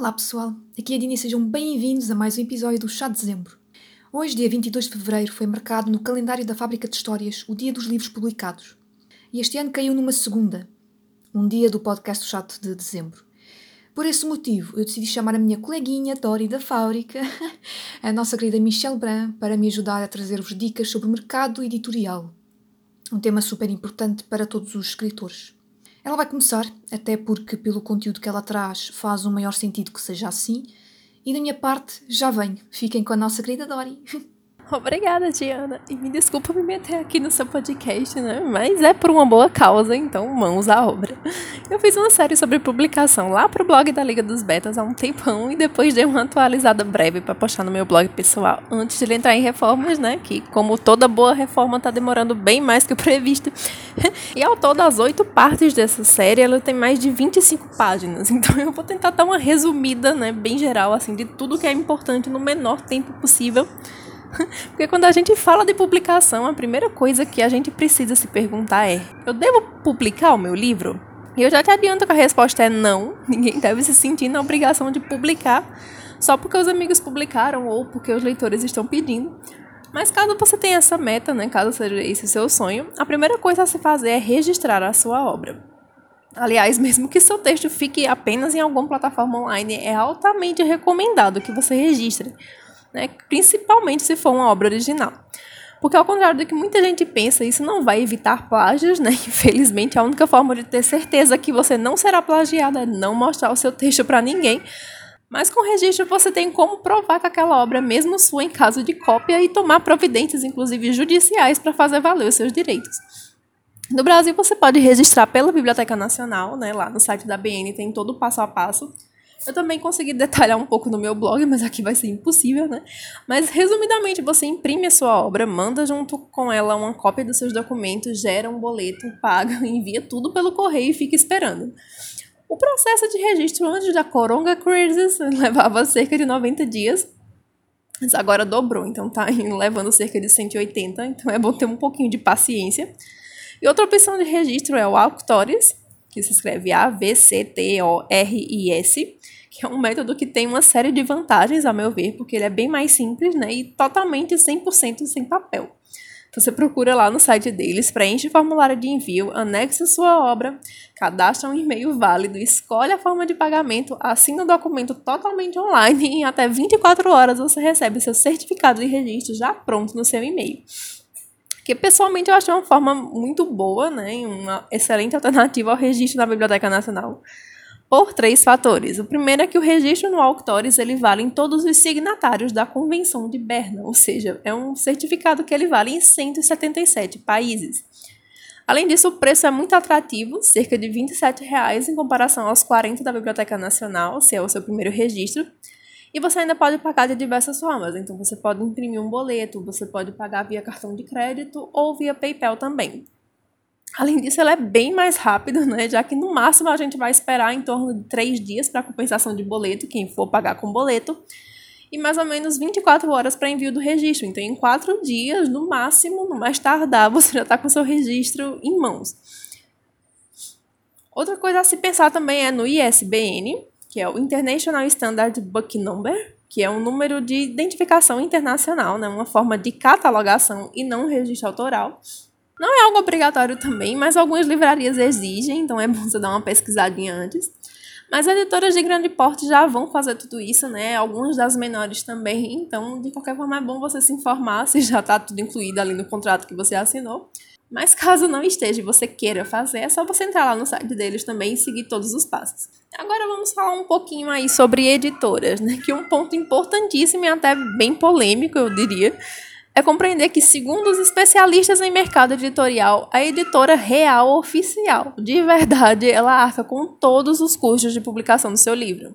Olá pessoal, aqui é a Dini sejam bem-vindos a mais um episódio do Chá de Dezembro. Hoje, dia 22 de Fevereiro, foi marcado no calendário da Fábrica de Histórias o dia dos livros publicados. E este ano caiu numa segunda, um dia do podcast do Chá de Dezembro. Por esse motivo, eu decidi chamar a minha coleguinha Dori da Fábrica, a nossa querida Michelle Bran, para me ajudar a trazer-vos dicas sobre o mercado editorial. Um tema super importante para todos os escritores. Ela vai começar, até porque, pelo conteúdo que ela traz, faz um maior sentido que seja assim. E da minha parte, já venho. Fiquem com a nossa querida Dori. Obrigada, Diana. E me desculpa me meter aqui no seu podcast, né? Mas é por uma boa causa, então mãos à obra. Eu fiz uma série sobre publicação lá pro blog da Liga dos Betas há um tempão e depois dei uma atualizada breve para postar no meu blog pessoal antes de ele entrar em reformas, né? Que, como toda boa reforma, tá demorando bem mais que o previsto. e ao todo, as oito partes dessa série, ela tem mais de 25 páginas. Então eu vou tentar dar uma resumida, né? Bem geral, assim, de tudo que é importante no menor tempo possível Porque quando a gente fala de publicação, a primeira coisa que a gente precisa se perguntar é: eu devo publicar o meu livro? E eu já te adianto que a resposta é não. Ninguém deve se sentir na obrigação de publicar só porque os amigos publicaram ou porque os leitores estão pedindo. Mas caso você tenha essa meta, né, caso seja esse seu sonho, a primeira coisa a se fazer é registrar a sua obra. Aliás, mesmo que seu texto fique apenas em alguma plataforma online, é altamente recomendado que você registre, né? principalmente se for uma obra original. Porque ao contrário do que muita gente pensa, isso não vai evitar plágios, né? Infelizmente, a única forma de ter certeza que você não será plagiado é não mostrar o seu texto para ninguém. Mas com registro você tem como provar que aquela obra é mesmo sua em caso de cópia e tomar providências, inclusive judiciais, para fazer valer os seus direitos. No Brasil, você pode registrar pela Biblioteca Nacional, né? Lá no site da BN tem todo o passo a passo. Eu também consegui detalhar um pouco no meu blog, mas aqui vai ser impossível, né? Mas, resumidamente, você imprime a sua obra, manda junto com ela uma cópia dos seus documentos, gera um boleto, paga, envia tudo pelo correio e fica esperando. O processo de registro antes da Coronga Cruises levava cerca de 90 dias, mas agora dobrou, então tá levando cerca de 180, então é bom ter um pouquinho de paciência. E outra opção de registro é o Auctores, que se escreve A-V-C-T-O-R-I-S, que é um método que tem uma série de vantagens, a meu ver, porque ele é bem mais simples né, e totalmente 100% sem papel. Você procura lá no site deles, preenche o formulário de envio, anexa sua obra, cadastra um e-mail válido, escolhe a forma de pagamento, assina o documento totalmente online e em até 24 horas você recebe seu certificado de registro já pronto no seu e-mail que pessoalmente eu acho uma forma muito boa, né, uma excelente alternativa ao registro na Biblioteca Nacional, por três fatores. O primeiro é que o registro no Auctores ele vale em todos os signatários da Convenção de Berna, ou seja, é um certificado que ele vale em 177 países. Além disso, o preço é muito atrativo, cerca de 27 reais em comparação aos 40 da Biblioteca Nacional, se é o seu primeiro registro. E você ainda pode pagar de diversas formas. Então, você pode imprimir um boleto, você pode pagar via cartão de crédito ou via PayPal também. Além disso, ela é bem mais rápida, né? Já que no máximo a gente vai esperar em torno de três dias para compensação de boleto, quem for pagar com boleto, e mais ou menos 24 horas para envio do registro. Então, em quatro dias, no máximo, no mais tardar, você já está com seu registro em mãos. Outra coisa a se pensar também é no ISBN, que é o International Standard Book Number, que é um número de identificação internacional, né, uma forma de catalogação e não registro autoral. Não é algo obrigatório também, mas algumas livrarias exigem, então é bom você dar uma pesquisadinha antes. Mas editoras de grande porte já vão fazer tudo isso, né? Algumas das menores também. Então, de qualquer forma, é bom você se informar se já está tudo incluído ali no contrato que você assinou. Mas caso não esteja e você queira fazer, é só você entrar lá no site deles também e seguir todos os passos. Agora vamos falar um pouquinho aí sobre editoras, né? Que um ponto importantíssimo e até bem polêmico, eu diria, é compreender que, segundo os especialistas em mercado editorial, a editora real oficial, de verdade, ela arca com todos os custos de publicação do seu livro.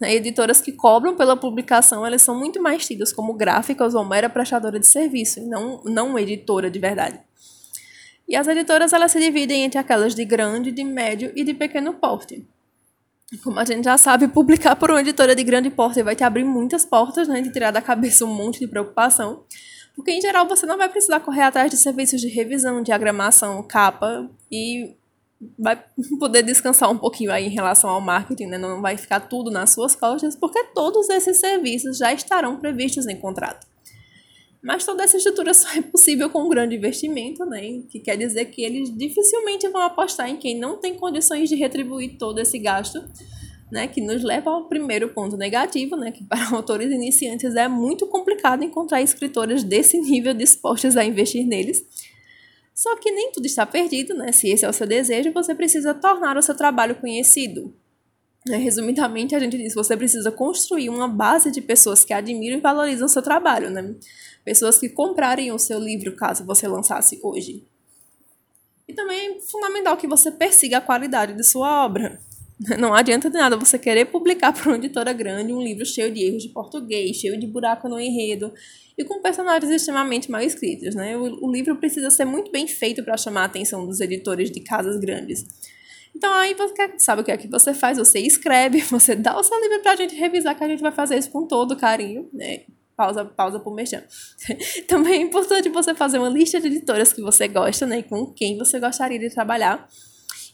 Né? Editoras que cobram pela publicação, elas são muito mais tidas como gráficas ou mera prestadora de serviço, e não, não editora de verdade. E as editoras elas se dividem entre aquelas de grande, de médio e de pequeno porte. Como a gente já sabe, publicar por uma editora de grande porte vai te abrir muitas portas, né, de tirar da cabeça um monte de preocupação, porque em geral você não vai precisar correr atrás de serviços de revisão, diagramação, capa e vai poder descansar um pouquinho aí em relação ao marketing, né? Não vai ficar tudo nas suas costas, porque todos esses serviços já estarão previstos em contrato. Mas toda essa estrutura só é possível com um grande investimento, né? Que quer dizer que eles dificilmente vão apostar em quem não tem condições de retribuir todo esse gasto, né? Que nos leva ao primeiro ponto negativo, né? Que para autores iniciantes é muito complicado encontrar escritores desse nível dispostos a investir neles só que nem tudo está perdido, né? Se esse é o seu desejo, você precisa tornar o seu trabalho conhecido. Né? Resumidamente, a gente diz que você precisa construir uma base de pessoas que admiram e valorizam o seu trabalho, né? Pessoas que comprarem o seu livro caso você lançasse hoje. E também é fundamental que você persiga a qualidade de sua obra. Não adianta de nada você querer publicar para uma editora grande um livro cheio de erros de português, cheio de buraco no enredo e com personagens extremamente mal escritos. Né? O, o livro precisa ser muito bem feito para chamar a atenção dos editores de casas grandes. Então aí você sabe o que é que você faz? Você escreve, você dá o seu livro para a gente revisar, que a gente vai fazer isso com todo carinho, né? Pausa, pausa por mexer. Também é importante você fazer uma lista de editoras que você gosta, né? Com quem você gostaria de trabalhar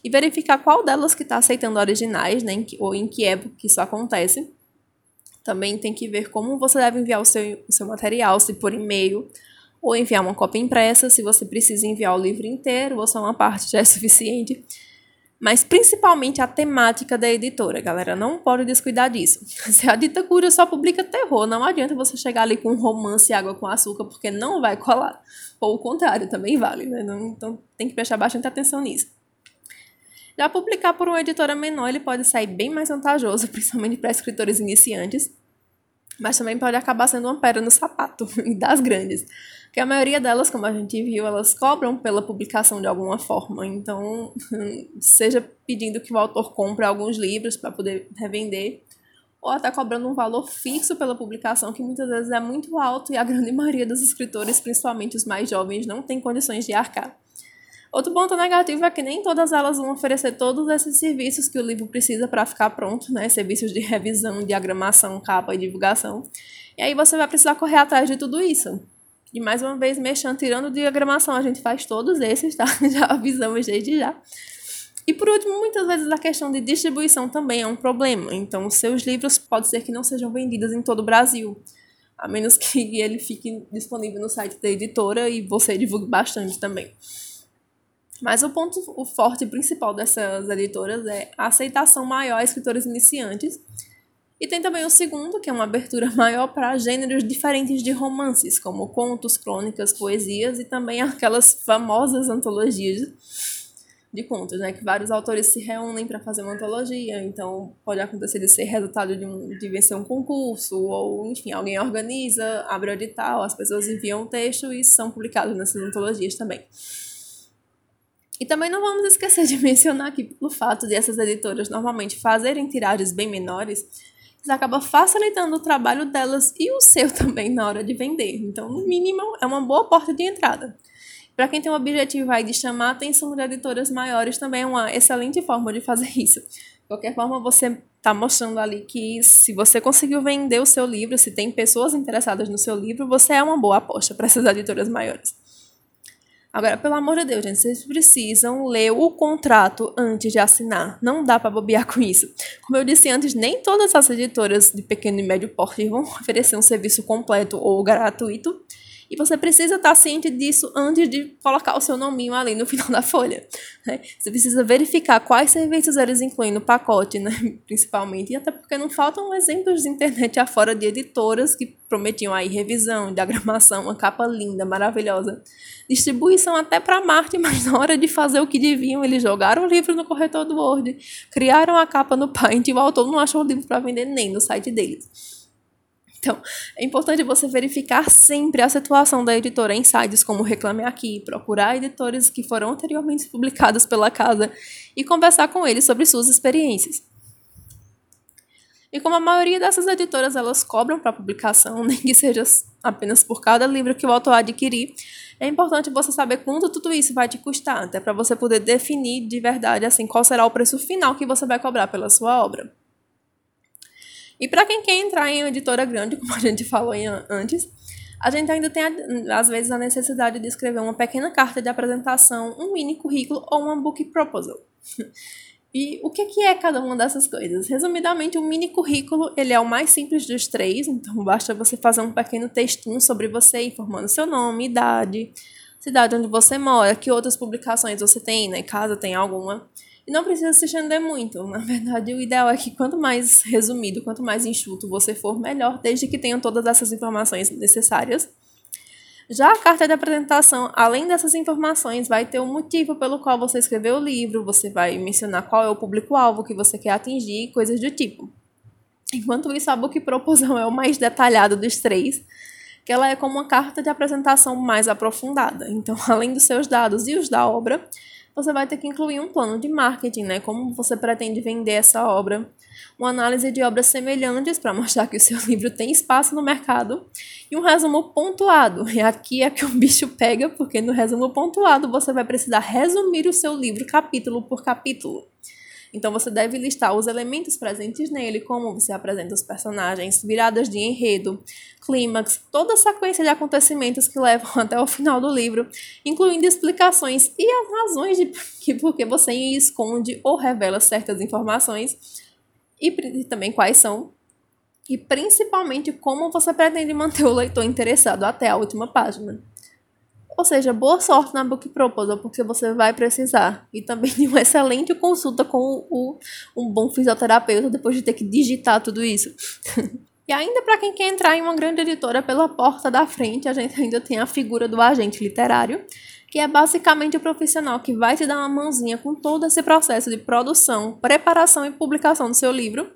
e verificar qual delas que está aceitando originais, né, ou em que época isso acontece. Também tem que ver como você deve enviar o seu, o seu material, se por e-mail, ou enviar uma cópia impressa, se você precisa enviar o livro inteiro, ou só uma parte já é suficiente. Mas principalmente a temática da editora, galera, não pode descuidar disso. Se a Dita Cura só publica terror, não adianta você chegar ali com um romance e água com açúcar, porque não vai colar. Ou o contrário, também vale, né? Então tem que prestar bastante atenção nisso. Já publicar por uma editora menor, ele pode sair bem mais vantajoso, principalmente para escritores iniciantes, mas também pode acabar sendo uma pedra no sapato das grandes. Porque a maioria delas, como a gente viu, elas cobram pela publicação de alguma forma. Então, seja pedindo que o autor compre alguns livros para poder revender, ou até cobrando um valor fixo pela publicação, que muitas vezes é muito alto e a grande maioria dos escritores, principalmente os mais jovens, não tem condições de arcar. Outro ponto negativo é que nem todas elas vão oferecer todos esses serviços que o livro precisa para ficar pronto, né? Serviços de revisão, diagramação, capa e divulgação. E aí você vai precisar correr atrás de tudo isso. E mais uma vez, mexendo, tirando diagramação, a gente faz todos esses, tá? Já avisamos desde já. E por último, muitas vezes a questão de distribuição também é um problema. Então, os seus livros pode ser que não sejam vendidos em todo o Brasil. A menos que ele fique disponível no site da editora e você divulgue bastante também. Mas o ponto o forte principal dessas editoras é a aceitação maior a escritores iniciantes. E tem também o segundo, que é uma abertura maior para gêneros diferentes de romances, como contos, crônicas, poesias e também aquelas famosas antologias de contos, né? Que vários autores se reúnem para fazer uma antologia, então pode acontecer de ser resultado de, um, de vencer um concurso, ou enfim, alguém organiza, abre o edital, as pessoas enviam o texto e são publicados nessas antologias também. E também não vamos esquecer de mencionar que, pelo fato de essas editoras normalmente fazerem tiragens bem menores, isso acaba facilitando o trabalho delas e o seu também na hora de vender. Então, no mínimo, é uma boa porta de entrada. Para quem tem o objetivo aí de chamar a atenção de editoras maiores, também é uma excelente forma de fazer isso. De qualquer forma, você está mostrando ali que se você conseguiu vender o seu livro, se tem pessoas interessadas no seu livro, você é uma boa aposta para essas editoras maiores. Agora, pelo amor de Deus, gente, vocês precisam ler o contrato antes de assinar. Não dá para bobear com isso. Como eu disse antes, nem todas as editoras de pequeno e médio porte vão oferecer um serviço completo ou gratuito. E você precisa estar ciente disso antes de colocar o seu nominho ali no final da folha. Né? Você precisa verificar quais serviços eles incluem no pacote, né? principalmente. E até porque não faltam exemplos de internet afora de editoras que prometiam aí revisão, diagramação, uma capa linda, maravilhosa. Distribuição até para Marte, mas na hora de fazer o que deviam, eles jogaram o livro no corretor do Word, criaram a capa no Paint e o autor não achou o livro para vender nem no site deles. Então, é importante você verificar sempre a situação da editora em sites como Reclame Aqui, procurar editores que foram anteriormente publicados pela casa e conversar com eles sobre suas experiências. E como a maioria dessas editoras elas cobram para publicação, nem que seja apenas por cada livro que o autor adquirir, é importante você saber quanto tudo isso vai te custar, até para você poder definir de verdade assim qual será o preço final que você vai cobrar pela sua obra. E para quem quer entrar em editora grande, como a gente falou antes, a gente ainda tem, às vezes, a necessidade de escrever uma pequena carta de apresentação, um mini currículo ou uma book proposal. E o que é cada uma dessas coisas? Resumidamente, o mini currículo ele é o mais simples dos três, então basta você fazer um pequeno textinho sobre você, informando seu nome, idade, cidade onde você mora, que outras publicações você tem, né? Caso tenha alguma. E não precisa se estender muito. Na verdade, o ideal é que quanto mais resumido, quanto mais enxuto você for, melhor, desde que tenha todas essas informações necessárias já a carta de apresentação, além dessas informações, vai ter o um motivo pelo qual você escreveu o livro, você vai mencionar qual é o público-alvo que você quer atingir, coisas do tipo. Enquanto isso, a book proposal é o mais detalhado dos três, que ela é como uma carta de apresentação mais aprofundada. Então, além dos seus dados e os da obra, você vai ter que incluir um plano de marketing, né? Como você pretende vender essa obra, uma análise de obras semelhantes para mostrar que o seu livro tem espaço no mercado e um resumo pontuado. E aqui é que o bicho pega, porque no resumo pontuado você vai precisar resumir o seu livro capítulo por capítulo. Então você deve listar os elementos presentes nele, como você apresenta os personagens, viradas de enredo, clímax, toda a sequência de acontecimentos que levam até o final do livro, incluindo explicações e as razões de que porque você esconde ou revela certas informações e também quais são e principalmente como você pretende manter o leitor interessado até a última página. Ou seja, boa sorte na Book Proposal, porque você vai precisar. E também de uma excelente consulta com o, um bom fisioterapeuta depois de ter que digitar tudo isso. e ainda para quem quer entrar em uma grande editora pela porta da frente, a gente ainda tem a figura do agente literário, que é basicamente o profissional que vai te dar uma mãozinha com todo esse processo de produção, preparação e publicação do seu livro,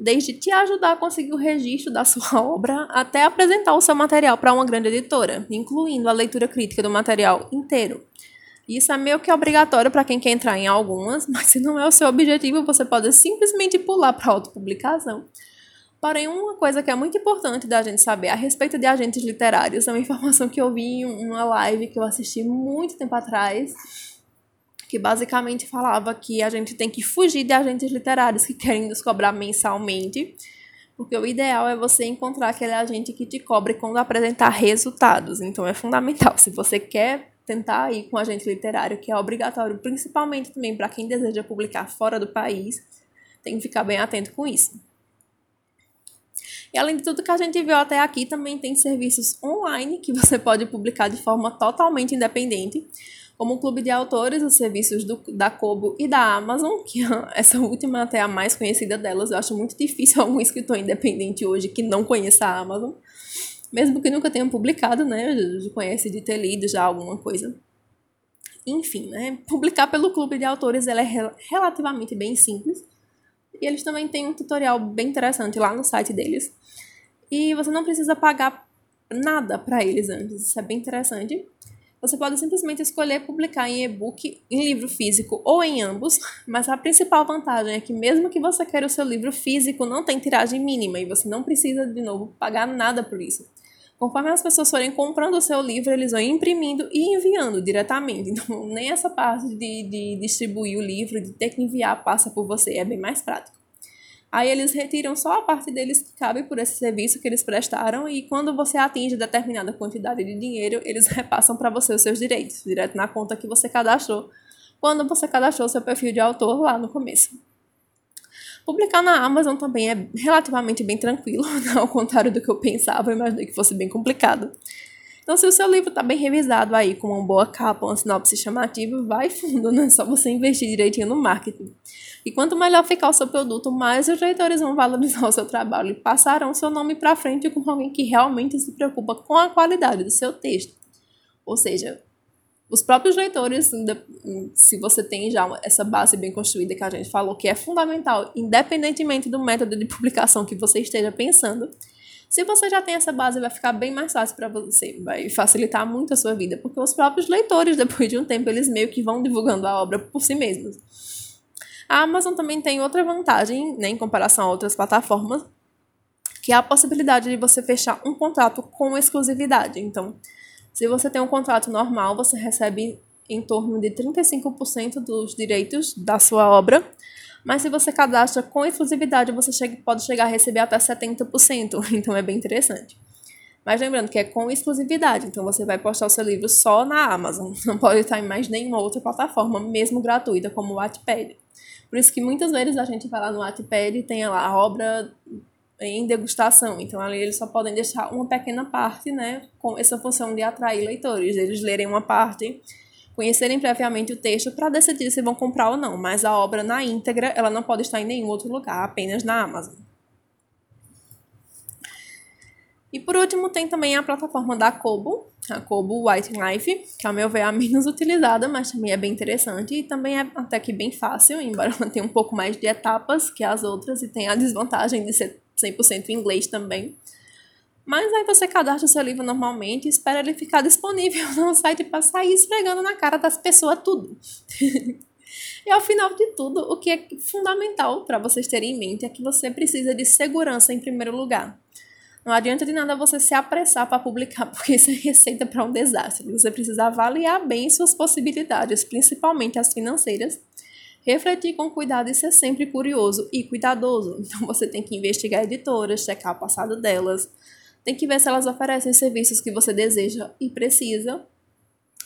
desde te ajudar a conseguir o registro da sua obra até apresentar o seu material para uma grande editora, incluindo a leitura crítica do material inteiro. Isso é meio que obrigatório para quem quer entrar em algumas, mas se não é o seu objetivo, você pode simplesmente pular para a autopublicação. Porém, uma coisa que é muito importante da gente saber a respeito de agentes literários é uma informação que eu vi em uma live que eu assisti muito tempo atrás, que basicamente falava que a gente tem que fugir de agentes literários que querem nos cobrar mensalmente, porque o ideal é você encontrar aquele agente que te cobre quando apresentar resultados. Então é fundamental. Se você quer tentar ir com agente literário, que é obrigatório, principalmente também para quem deseja publicar fora do país, tem que ficar bem atento com isso. E além de tudo que a gente viu até aqui, também tem serviços online que você pode publicar de forma totalmente independente como o Clube de Autores, os serviços do, da Kobo e da Amazon, que essa última até a mais conhecida delas. Eu acho muito difícil algum escritor independente hoje que não conheça a Amazon. Mesmo que nunca tenha publicado, né? Já conhece de ter lido já alguma coisa. Enfim, né? Publicar pelo Clube de Autores ela é relativamente bem simples. E eles também têm um tutorial bem interessante lá no site deles. E você não precisa pagar nada para eles antes. Isso é bem interessante. Você pode simplesmente escolher publicar em e-book, em livro físico ou em ambos, mas a principal vantagem é que mesmo que você queira o seu livro físico, não tem tiragem mínima e você não precisa de novo pagar nada por isso. Conforme as pessoas forem comprando o seu livro, eles vão imprimindo e enviando diretamente. Então, nem essa parte de, de distribuir o livro, de ter que enviar, passa por você, é bem mais prático. Aí eles retiram só a parte deles que cabe por esse serviço que eles prestaram e quando você atinge determinada quantidade de dinheiro, eles repassam para você os seus direitos, direto na conta que você cadastrou, quando você cadastrou seu perfil de autor lá no começo. Publicar na Amazon também é relativamente bem tranquilo, ao contrário do que eu pensava, eu imaginei que fosse bem complicado. Então, se o seu livro está bem revisado aí, com uma boa capa, uma sinopse chamativa, vai fundo, não é só você investir direitinho no marketing. E quanto melhor ficar o seu produto, mais os leitores vão valorizar o seu trabalho e passarão seu nome para frente com alguém que realmente se preocupa com a qualidade do seu texto. Ou seja, os próprios leitores, se você tem já essa base bem construída que a gente falou, que é fundamental, independentemente do método de publicação que você esteja pensando, se você já tem essa base, vai ficar bem mais fácil para você, vai facilitar muito a sua vida, porque os próprios leitores, depois de um tempo, eles meio que vão divulgando a obra por si mesmos. A Amazon também tem outra vantagem, né, em comparação a outras plataformas, que é a possibilidade de você fechar um contrato com exclusividade. Então, se você tem um contrato normal, você recebe em torno de 35% dos direitos da sua obra, mas se você cadastra com exclusividade, você chega, pode chegar a receber até 70%, então é bem interessante. Mas lembrando que é com exclusividade, então você vai postar o seu livro só na Amazon, não pode estar em mais nenhuma outra plataforma, mesmo gratuita, como o Wattpad. Por isso que muitas vezes a gente vai lá no Wattpad e tem lá a obra em degustação, então ali eles só podem deixar uma pequena parte, né, com essa função de atrair leitores, eles lerem uma parte, conhecerem previamente o texto para decidir se vão comprar ou não, mas a obra na íntegra, ela não pode estar em nenhum outro lugar, apenas na Amazon. E por último, tem também a plataforma da Kobo, a Kobo White Life, que ao meu ver é a menos utilizada, mas também é bem interessante e também é até que bem fácil, embora ela tenha um pouco mais de etapas que as outras e tenha a desvantagem de ser 100% em inglês também. Mas aí você cadastra o seu livro normalmente e espera ele ficar disponível no site para sair esfregando na cara das pessoas tudo. e ao final de tudo, o que é fundamental para vocês terem em mente é que você precisa de segurança em primeiro lugar. Não adianta de nada você se apressar para publicar, porque isso é receita para um desastre. Você precisa avaliar bem suas possibilidades, principalmente as financeiras, refletir com cuidado e ser sempre curioso e cuidadoso. Então você tem que investigar editoras, checar o passado delas, tem que ver se elas oferecem serviços que você deseja e precisa.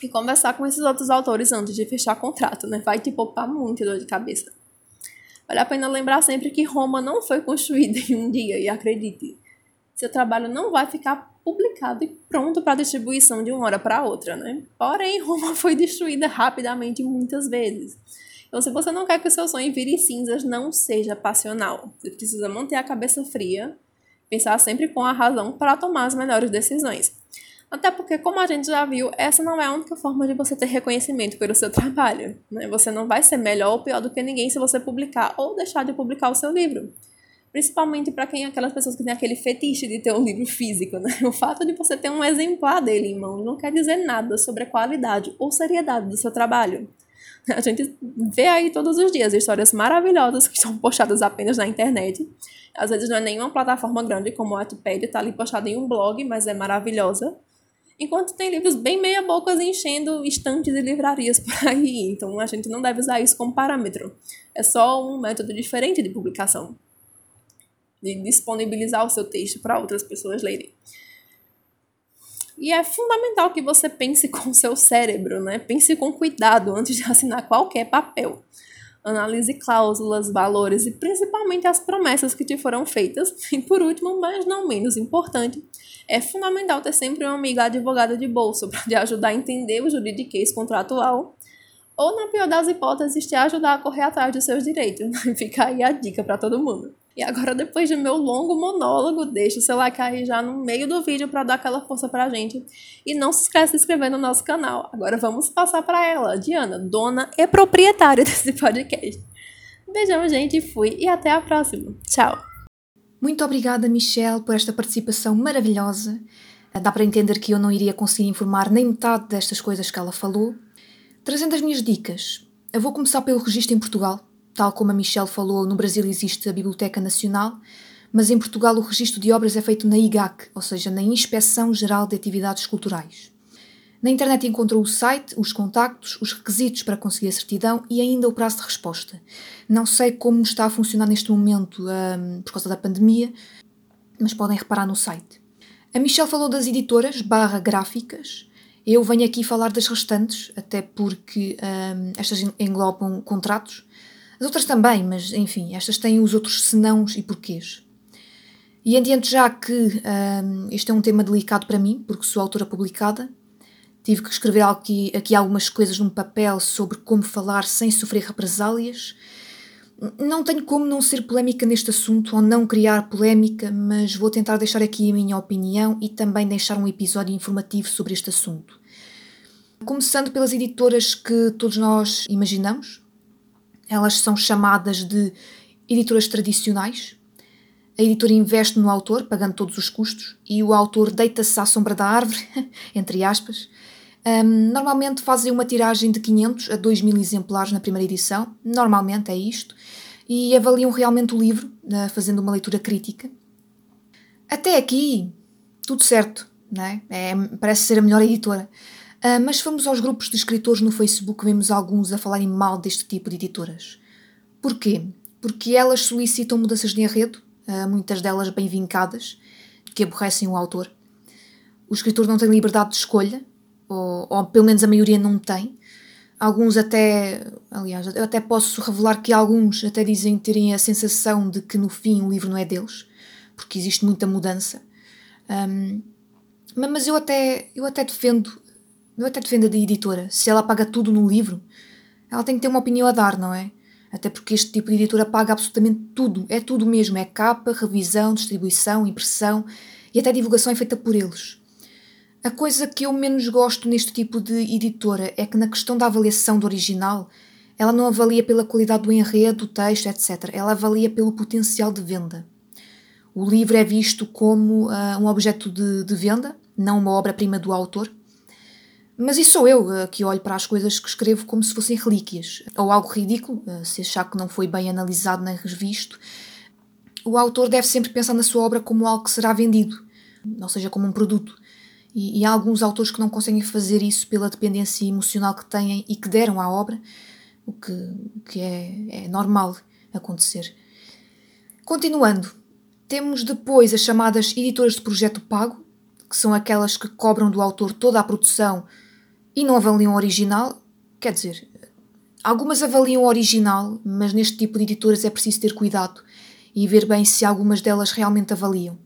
E conversar com esses outros autores antes de fechar contrato, né? Vai te poupar muito dor de cabeça. Vale a pena lembrar sempre que Roma não foi construída em um dia, e acredite, seu trabalho não vai ficar publicado e pronto para distribuição de uma hora para outra, né? Porém, Roma foi destruída rapidamente muitas vezes. Então, se você não quer que o seu sonho vire cinzas, não seja passional. Você precisa manter a cabeça fria, pensar sempre com a razão para tomar as melhores decisões. Até porque, como a gente já viu, essa não é a única forma de você ter reconhecimento pelo seu trabalho. Né? Você não vai ser melhor ou pior do que ninguém se você publicar ou deixar de publicar o seu livro. Principalmente para quem é aquelas pessoas que têm aquele fetiche de ter um livro físico, né? O fato de você ter um exemplar dele em mãos não quer dizer nada sobre a qualidade ou seriedade do seu trabalho. A gente vê aí todos os dias histórias maravilhosas que são postadas apenas na internet. Às vezes não é nenhuma plataforma grande como o Wattpad, está ali postada em um blog, mas é maravilhosa. Enquanto tem livros bem meia-bocas enchendo estantes e livrarias por aí. Então a gente não deve usar isso como parâmetro. É só um método diferente de publicação de disponibilizar o seu texto para outras pessoas lerem. E é fundamental que você pense com o seu cérebro, né? Pense com cuidado antes de assinar qualquer papel. Analise cláusulas, valores e principalmente as promessas que te foram feitas. E por último, mas não menos importante, é fundamental ter sempre um amigo advogado de bolso para te ajudar a entender o juridiquês contratual ou, na pior das hipóteses, te ajudar a correr atrás dos seus direitos. Fica aí a dica para todo mundo. E agora, depois do meu longo monólogo, deixa o seu like aí já no meio do vídeo para dar aquela força pra gente. E não se esqueça de se inscrever no nosso canal. Agora vamos passar para ela, Diana, dona e proprietária desse podcast. Beijão, gente, fui e até a próxima. Tchau. Muito obrigada, Michelle, por esta participação maravilhosa. Dá para entender que eu não iria conseguir informar nem metade destas coisas que ela falou. Trazendo as minhas dicas, eu vou começar pelo registro em Portugal Tal como a Michelle falou, no Brasil existe a Biblioteca Nacional, mas em Portugal o registro de obras é feito na IGAC, ou seja, na Inspeção Geral de Atividades Culturais. Na internet encontrou o site, os contactos, os requisitos para conseguir a certidão e ainda o prazo de resposta. Não sei como está a funcionar neste momento um, por causa da pandemia, mas podem reparar no site. A Michelle falou das editoras barra gráficas. Eu venho aqui falar das restantes, até porque um, estas englobam contratos as outras também, mas enfim, estas têm os outros senãos e porquês. E adiante já que um, este é um tema delicado para mim, porque sou autora publicada, tive que escrever aqui, aqui algumas coisas num papel sobre como falar sem sofrer represálias. Não tenho como não ser polémica neste assunto ou não criar polémica, mas vou tentar deixar aqui a minha opinião e também deixar um episódio informativo sobre este assunto. Começando pelas editoras que todos nós imaginamos, elas são chamadas de editoras tradicionais. A editora investe no autor, pagando todos os custos, e o autor deita-se à sombra da árvore, entre aspas. Um, normalmente fazem uma tiragem de 500 a 2 mil exemplares na primeira edição, normalmente é isto, e avaliam realmente o livro, uh, fazendo uma leitura crítica. Até aqui, tudo certo, não é? é parece ser a melhor editora. Uh, mas fomos aos grupos de escritores no Facebook, vemos alguns a falarem mal deste tipo de editoras. Porquê? Porque elas solicitam mudanças de enredo, uh, muitas delas bem vincadas, que aborrecem o autor. o escritor não tem liberdade de escolha, ou, ou pelo menos a maioria não tem. Alguns até, aliás, eu até posso revelar que alguns até dizem terem a sensação de que no fim o livro não é deles, porque existe muita mudança. Um, mas eu até, eu até defendo, eu até defendo a da editora. Se ela paga tudo no livro, ela tem que ter uma opinião a dar, não é? Até porque este tipo de editora paga absolutamente tudo, é tudo mesmo, é capa, revisão, distribuição, impressão e até divulgação é feita por eles. A coisa que eu menos gosto neste tipo de editora é que na questão da avaliação do original, ela não avalia pela qualidade do enredo, do texto, etc. Ela avalia pelo potencial de venda. O livro é visto como uh, um objeto de, de venda, não uma obra-prima do autor. Mas isso sou eu uh, que olho para as coisas que escrevo como se fossem relíquias, ou algo ridículo, uh, se achar que não foi bem analisado nem revisto. O autor deve sempre pensar na sua obra como algo que será vendido, ou seja, como um produto. E, e há alguns autores que não conseguem fazer isso pela dependência emocional que têm e que deram à obra, o que, que é, é normal acontecer. Continuando, temos depois as chamadas editoras de projeto pago, que são aquelas que cobram do autor toda a produção e não avaliam o original. Quer dizer, algumas avaliam o original, mas neste tipo de editoras é preciso ter cuidado e ver bem se algumas delas realmente avaliam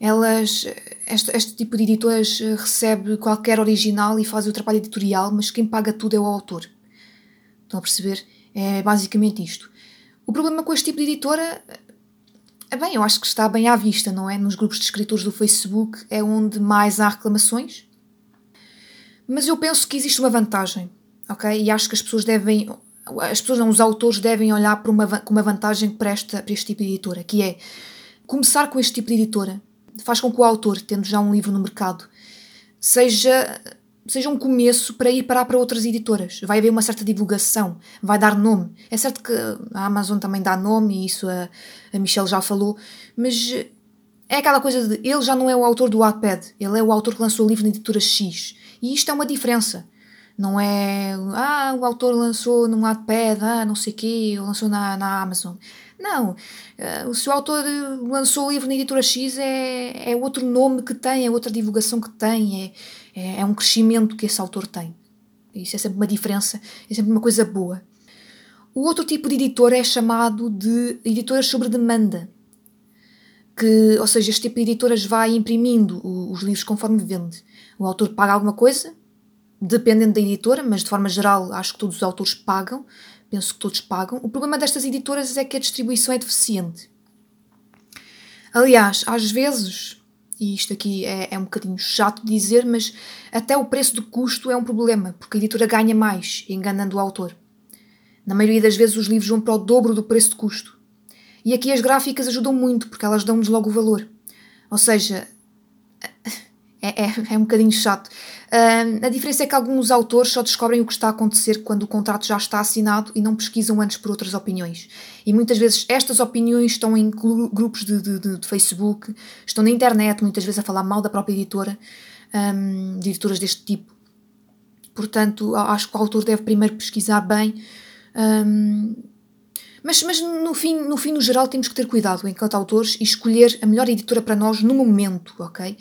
elas, este, este tipo de editoras eh, recebe qualquer original e faz o trabalho editorial, mas quem paga tudo é o autor. Estão a perceber? É basicamente isto. O problema com este tipo de editora, é bem, eu acho que está bem à vista, não é? Nos grupos de escritores do Facebook é onde mais há reclamações. Mas eu penso que existe uma vantagem, ok? E acho que as pessoas devem, as pessoas não, os autores devem olhar para uma, com uma vantagem para, esta, para este tipo de editora, que é começar com este tipo de editora faz com que o autor, tendo já um livro no mercado, seja, seja um começo para ir parar para outras editoras. Vai haver uma certa divulgação, vai dar nome. É certo que a Amazon também dá nome, e isso a, a Michelle já falou, mas é aquela coisa de ele já não é o autor do Wattpad, ele é o autor que lançou o livro na editora X. E isto é uma diferença. Não é, ah, o autor lançou no Wattpad, ah, não sei o quê, lançou na, na Amazon. Não. Uh, se o autor lançou o livro na editora X, é, é outro nome que tem, é outra divulgação que tem, é, é, é um crescimento que esse autor tem. Isso é sempre uma diferença, é sempre uma coisa boa. O outro tipo de editor é chamado de editoras sobre demanda. Que, ou seja, este tipo de editoras vai imprimindo os livros conforme vende. O autor paga alguma coisa, dependendo da editora, mas de forma geral acho que todos os autores pagam, penso que todos pagam. O problema destas editoras é que a distribuição é deficiente. Aliás, às vezes, e isto aqui é, é um bocadinho chato de dizer, mas até o preço de custo é um problema, porque a editora ganha mais enganando o autor. Na maioria das vezes os livros vão para o dobro do preço de custo. E aqui as gráficas ajudam muito, porque elas dão-nos logo o valor. Ou seja, é, é, é um bocadinho chato. Uh, a diferença é que alguns autores só descobrem o que está a acontecer quando o contrato já está assinado e não pesquisam antes por outras opiniões. E muitas vezes estas opiniões estão em grupos de, de, de, de Facebook, estão na internet, muitas vezes a falar mal da própria editora, um, de editoras deste tipo. Portanto, acho que o autor deve primeiro pesquisar bem. Um, mas, mas no, fim, no fim, no geral, temos que ter cuidado enquanto autores e escolher a melhor editora para nós no momento, ok?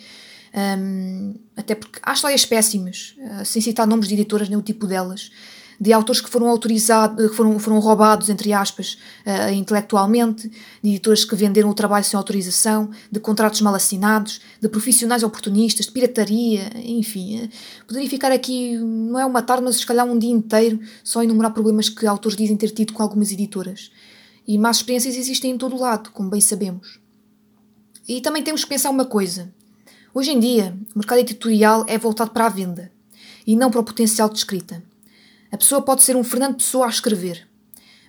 Um, até porque há histórias péssimas, uh, sem citar nomes de editoras nem o tipo delas, de autores que foram autorizados, foram, foram roubados, entre aspas, uh, intelectualmente, de editores que venderam o trabalho sem autorização, de contratos mal assinados, de profissionais oportunistas, de pirataria, enfim. Uh, poderia ficar aqui, não é uma tarde, mas se calhar um dia inteiro, só enumerar problemas que autores dizem ter tido com algumas editoras. E más experiências existem em todo o lado, como bem sabemos. E também temos que pensar uma coisa. Hoje em dia, o mercado editorial é voltado para a venda e não para o potencial de escrita. A pessoa pode ser um Fernando Pessoa a escrever,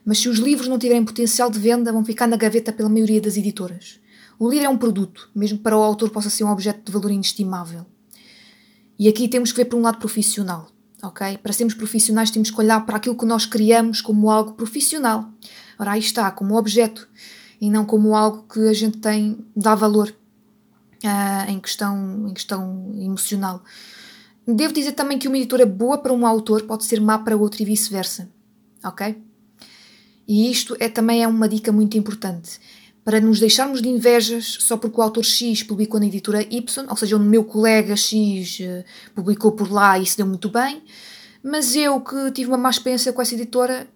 mas se os livros não tiverem potencial de venda, vão ficar na gaveta pela maioria das editoras. O livro é um produto, mesmo para o autor possa ser um objeto de valor inestimável. E aqui temos que ver por um lado profissional, ok? Para sermos profissionais temos que olhar para aquilo que nós criamos como algo profissional. Ora, aí está, como objeto, e não como algo que a gente tem, dá valor uh, em, questão, em questão emocional. Devo dizer também que uma editora boa para um autor pode ser má para outro e vice-versa. Ok? E isto é, também é uma dica muito importante. para nos deixarmos de invejas só porque o autor X publicou na editora Y, ou seja, o meu colega X uh, publicou por lá e isso deu muito bem, mas eu que tive uma má experiência com essa editora,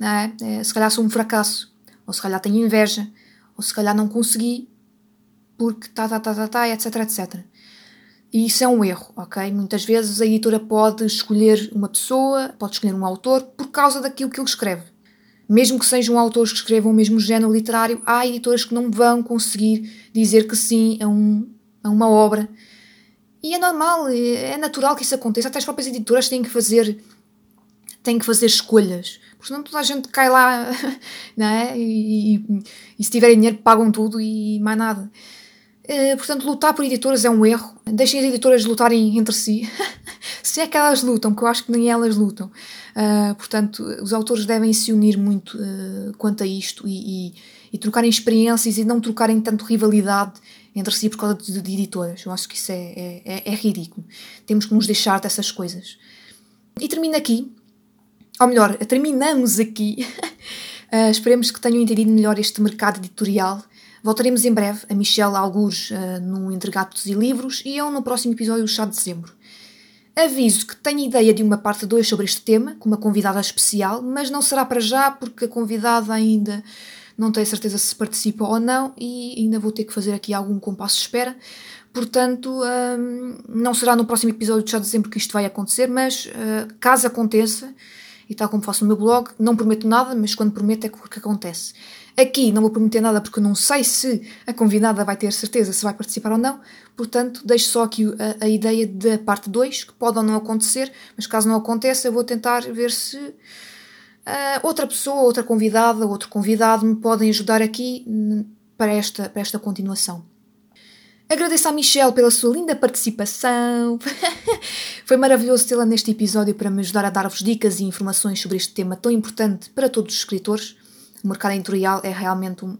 é? É, se calhar sou um fracasso, ou se calhar tenho inveja, ou se calhar não consegui, porque tá, tá, tá, tá, tá, etc, etc. E isso é um erro, ok? Muitas vezes a editora pode escolher uma pessoa, pode escolher um autor por causa daquilo que ele escreve. Mesmo que sejam autores que escrevam o mesmo género literário, há editoras que não vão conseguir dizer que sim a, um, a uma obra. E é normal, é natural que isso aconteça. Até as próprias editoras têm que fazer, têm que fazer escolhas. Porque senão toda a gente cai lá, não é? E, e, e se tiverem dinheiro pagam tudo e mais nada. Eh, portanto, lutar por editoras é um erro. Deixem as editoras lutarem entre si. se é que elas lutam, porque eu acho que nem elas lutam. Uh, portanto, os autores devem se unir muito uh, quanto a isto e, e, e, trocarem experiências e não trocarem tanto rivalidade entre si por causa de, de editoras. Eu acho que isso é, é, é, é ridículo. Temos que nos deixar dessas coisas. E termino aqui. Ou melhor, terminamos aqui. esperemos que tenham entendido melhor este mercado editorial Voltaremos em breve, a Michelle Algures uh, no Entre Gatos e Livros e eu no próximo episódio Chá de Dezembro. Aviso que tenho ideia de uma parte 2 sobre este tema, com uma convidada especial, mas não será para já porque a convidada ainda não tenho certeza se participa ou não e ainda vou ter que fazer aqui algum compasso de espera. Portanto, um, não será no próximo episódio do Chá de Dezembro que isto vai acontecer, mas uh, caso aconteça, e tal como faço no meu blog, não prometo nada, mas quando prometo é porque acontece. Aqui não vou prometer nada porque não sei se a convidada vai ter certeza se vai participar ou não, portanto, deixo só aqui a, a ideia da parte 2, que pode ou não acontecer, mas caso não aconteça, eu vou tentar ver se uh, outra pessoa, outra convidada, outro convidado me podem ajudar aqui para esta, para esta continuação. Agradeço à Michelle pela sua linda participação. Foi maravilhoso tê-la neste episódio para me ajudar a dar-vos dicas e informações sobre este tema tão importante para todos os escritores o mercado editorial é realmente um,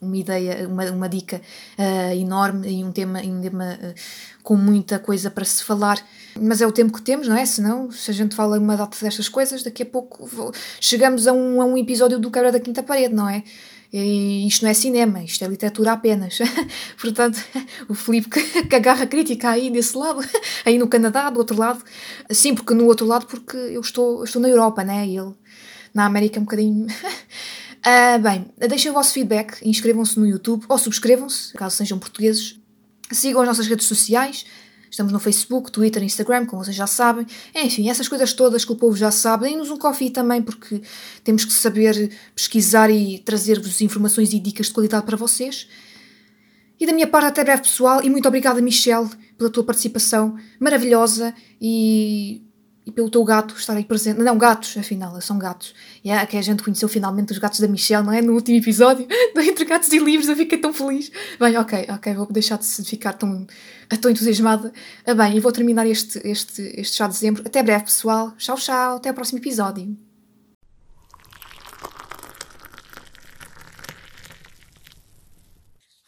uma ideia, uma, uma dica uh, enorme e um tema, um tema uh, com muita coisa para se falar. Mas é o tempo que temos, não é? Senão, se a gente fala uma data destas coisas, daqui a pouco vou... chegamos a um, a um episódio do Quebra da Quinta Parede, não é? E isto não é cinema, isto é literatura apenas. Portanto, o Filipe que, que agarra crítica aí desse lado, aí no Canadá, do outro lado. Sim, porque no outro lado, porque eu estou, eu estou na Europa, né? E ele na América é um bocadinho. Uh, bem, deixem o vosso feedback, inscrevam-se no YouTube ou subscrevam-se, caso sejam portugueses. Sigam as nossas redes sociais, estamos no Facebook, Twitter, Instagram, como vocês já sabem. Enfim, essas coisas todas que o povo já sabe. Deem-nos um coffee também, porque temos que saber pesquisar e trazer-vos informações e dicas de qualidade para vocês. E da minha parte, até breve, pessoal, e muito obrigada, Michelle, pela tua participação maravilhosa e e pelo teu gato estar aí presente. Não, gatos, afinal, são gatos. É que a gente conheceu finalmente os gatos da Michelle, não é? No último episódio Entre Gatos e Livros, eu fiquei tão feliz. Bem, ok, ok, vou deixar de ficar tão, tão entusiasmada. Ah, bem, e vou terminar este, este, este chá de dezembro. Até breve, pessoal. Tchau, tchau. Até o próximo episódio.